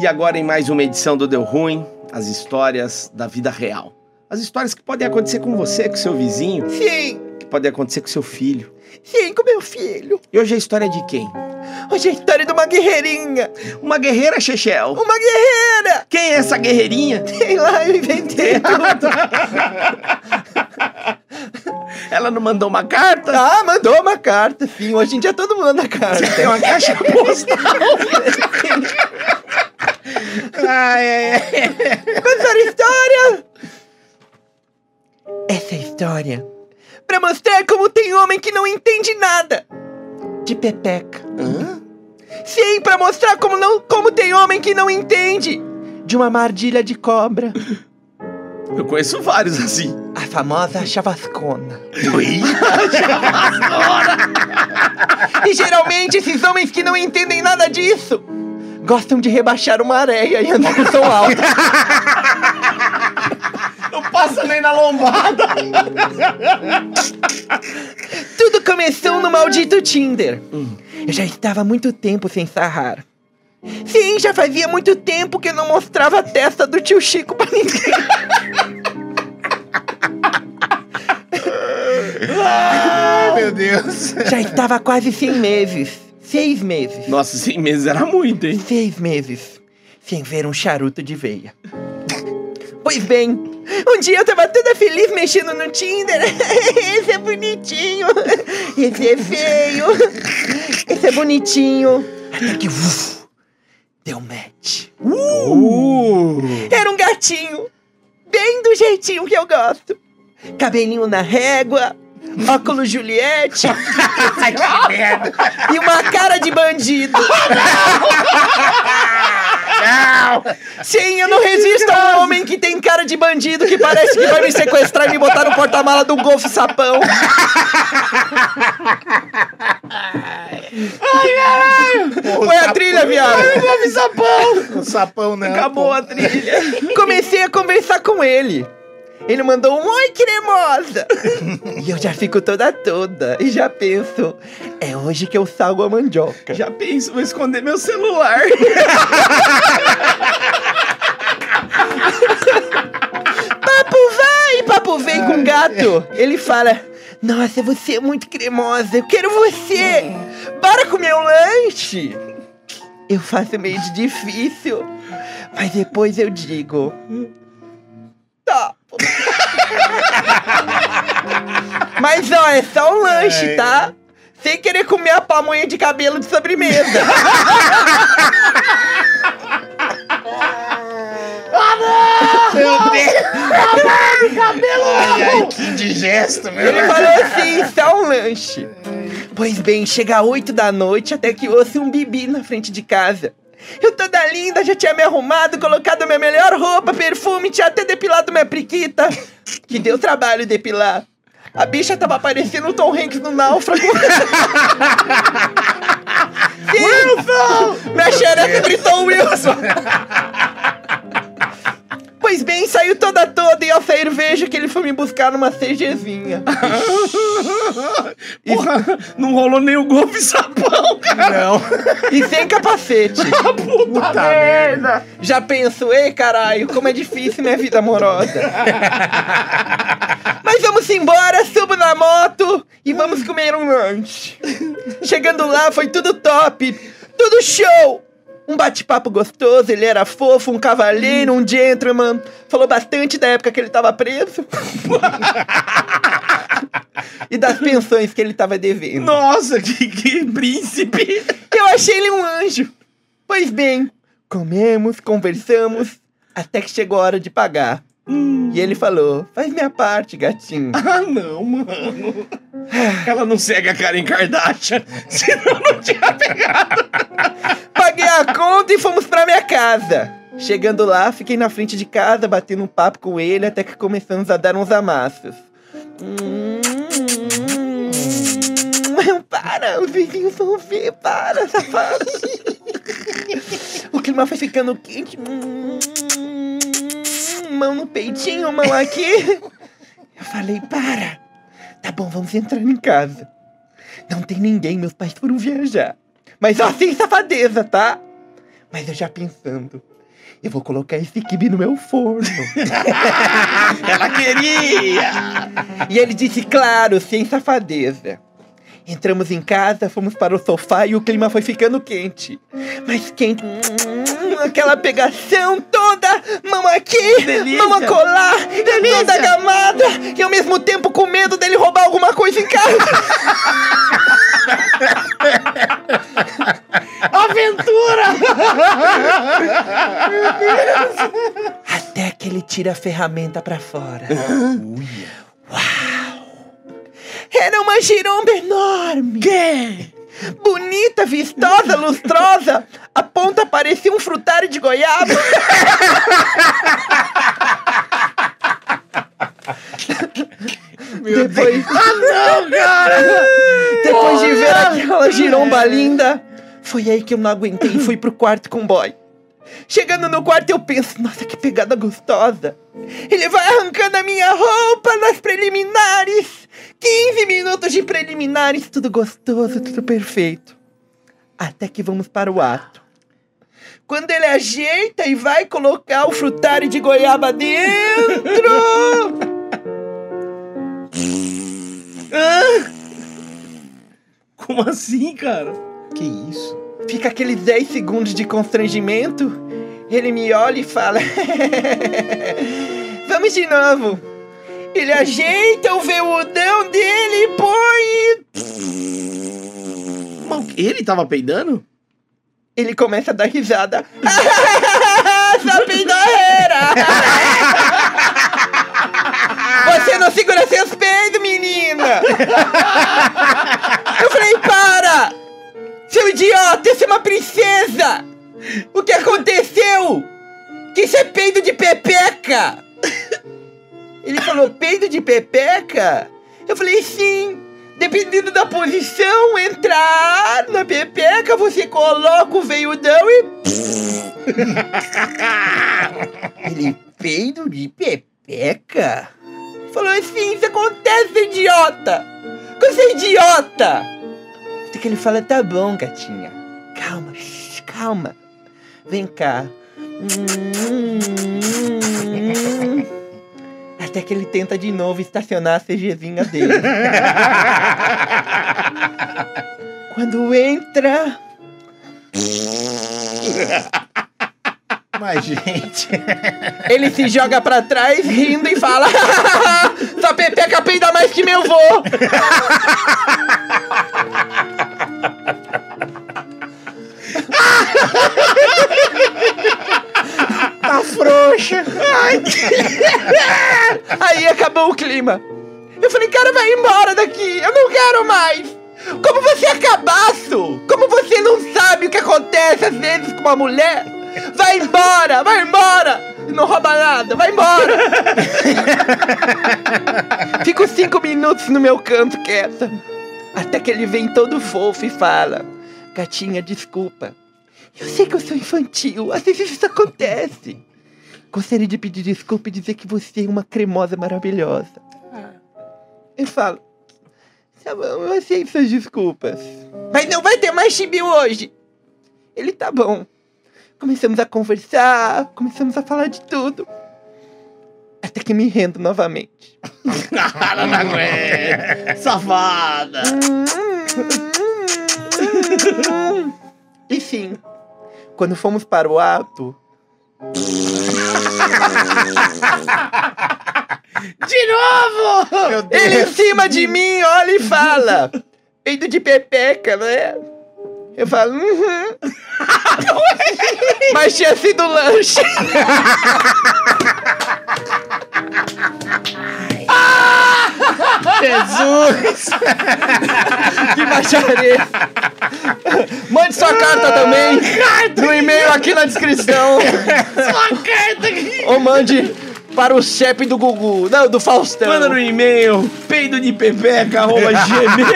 E agora em mais uma edição do Deu Ruim, as histórias da vida real. As histórias que podem acontecer com você, com seu vizinho, Sim, que podem acontecer com seu filho. sim, com meu filho. E hoje a história é de quem? Hoje é a história de uma guerreirinha. Uma guerreira, Chechel. Uma guerreira! Quem é essa guerreirinha? Sei lá, eu inventei tudo. Ela não mandou uma carta? Ah, mandou uma carta, sim. Hoje em dia todo mundo manda carta. Tem uma caixa postal. ah, é, é. Contar a história! Essa é história pra mostrar como tem homem que não entende nada de pepeca. Hã? Sim, pra mostrar como, não, como tem homem que não entende de uma mardilha de cobra. Eu conheço vários assim. A famosa chavascona. Ui. E geralmente esses homens que não entendem nada disso gostam de rebaixar uma areia e andar com som alto. Não passa nem na lombada. Tudo começou no maldito Tinder. Eu já estava muito tempo sem sarrar. Sim, já fazia muito tempo que eu não mostrava a testa do tio Chico pra ninguém. Ai, meu Deus. Já estava quase 100 meses. Seis meses. Nossa, 100 meses era muito, hein? Seis meses. Sem ver um charuto de veia. Pois bem, um dia eu tava toda feliz mexendo no Tinder. Esse é bonitinho. Esse é feio. Esse é bonitinho. Até que uf, deu match. Uh. Era um gatinho. Bem do jeitinho que eu gosto. Cabelinho na régua. Óculos Juliette. Ai, que merda. e uma cara de bandido. Não. Sim, eu não resisto a um homem que tem cara de bandido que parece que vai me sequestrar e me botar no porta-mala do Golf Sapão. Põe a trilha, viado. Golfe sapão. O sapão não. Acabou a trilha. Comecei a conversar com ele. Ele mandou um oi cremosa. e eu já fico toda toda e já penso, é hoje que eu salgo a mandioca. Já penso, vou esconder meu celular. Papo vai, papo vem com gato. Ele fala: Nossa, você é muito cremosa, eu quero você. Bora comer um lanche. Eu faço meio de difícil, mas depois eu digo: mas ó, é só um lanche, Ai. tá? Sem querer comer a pamonha de cabelo de sobremesa. Meu Deus! Ai, ai, que indigesto, meu. Ele falou assim, só um lanche. Pois bem, chega às 8 da noite até que ouço um bibi na frente de casa. Eu toda linda, já tinha me arrumado, colocado minha melhor roupa, perfume, tinha até depilado minha priquita. Que deu trabalho depilar. A bicha tava parecendo o Tom Hanks no náufrago. Wilson! Minha xereca gritou Wilson! Pois bem, saiu toda toda e ao sair vejo que ele foi me buscar numa CGzinha. Porra, não rolou nem o golfe sapão, cara. Não. E sem capacete. Puta, merda. Já penso, ei caralho, como é difícil minha vida amorosa. Mas vamos embora, subo na moto e vamos comer um lanche. Chegando lá, foi tudo top, tudo show. Um bate-papo gostoso, ele era fofo, um cavalheiro, um gentleman. Falou bastante da época que ele tava preso. e das pensões que ele tava devendo. Nossa, que, que príncipe. Eu achei ele um anjo. Pois bem, comemos, conversamos, até que chegou a hora de pagar. E ele falou: faz minha parte, gatinho. Ah, não, mano. Ela não segue a Karen Kardashian, senão não tinha pegado. Paguei a conta e fomos pra minha casa. Chegando lá, fiquei na frente de casa, batendo um papo com ele, até que começamos a dar uns amassos. Hum, para, os vizinhos vão ver, para, safado. o clima foi ficando quente. Hum, mão no peitinho, mão aqui. Eu falei, para. Tá bom, vamos entrar em casa. Não tem ninguém, meus pais foram viajar. Mas ó, sem safadeza, tá? Mas eu já pensando, eu vou colocar esse kibe no meu forno. Ela queria! e ele disse, claro, sem safadeza. Entramos em casa, fomos para o sofá e o clima foi ficando quente. Mas quente, hum, aquela pegação toda, mão aqui, delícia. mão acolá, toda gamada, e ao mesmo tempo com medo dele roubar alguma coisa em casa. Aventura! Até que ele tira a ferramenta pra fora. Uau! Era uma giromba enorme! Que? Bonita, vistosa, lustrosa! A ponta parecia um frutário de goiaba! Depois, Não, cara! depois de ver aquela giromba linda, foi aí que eu não aguentei e fui pro quarto com o boy. Chegando no quarto, eu penso, nossa, que pegada gostosa. Ele vai arrancando a minha roupa nas preliminares. 15 minutos de preliminares, tudo gostoso, tudo perfeito. Até que vamos para o ato. Quando ele ajeita e vai colocar o frutário de goiaba dentro. Como assim, cara? Que isso? Fica aqueles 10 segundos de constrangimento. Ele me olha e fala: Vamos de novo. Ele ajeita o veludão dele e põe. Ele tava peidando? Ele começa a dar risada. Sua peidorreira! Você não segura seus peidos, menina! Eu falei, para! Seu idiota, essa é uma princesa! O que aconteceu? Que isso é peido de pepeca! Ele falou, peido de pepeca? Eu falei, sim. Dependendo da posição, entrar na pepeca, você coloca o veiudão e... Ele, peido de pepeca? Falou assim, isso acontece, idiota! Você é idiota! Até que ele fala, tá bom, gatinha. Calma, shh, calma. Vem cá. Hum. Até que ele tenta de novo estacionar a CGzinha dele. Quando entra, Mas, gente. ele se joga pra trás rindo e fala: Sua pepeca peida mais que meu vô! Aí acabou o clima. Eu falei, cara, vai embora daqui, eu não quero mais. Como você é cabaço? Como você não sabe o que acontece às vezes com uma mulher? Vai embora, vai embora. Não rouba nada, vai embora. Fico cinco minutos no meu canto quieta. Até que ele vem todo fofo e fala: Gatinha, desculpa. Eu sei que eu sou infantil, às vezes isso acontece. Gostaria de pedir desculpa e dizer que você é uma cremosa maravilhosa. Eu falo, tá bom, eu aceito suas desculpas. Mas não vai ter mais chibi hoje. Ele tá bom. Começamos a conversar, começamos a falar de tudo. Até que me rendo novamente. Cara, não aguento. Safada! Enfim, quando fomos para o ato, De novo! Ele em cima de mim olha e fala: Peido de pepeca, né? Eu falo, uhum. Mas tinha sido lanche. Jesus! Que baixaria. Mande sua carta também. No e-mail aqui na descrição. Sua carta aqui! Ou mande para o chefe do Gugu. Não, do Faustão. Manda no e-mail peido de pepeca, arroba gmail.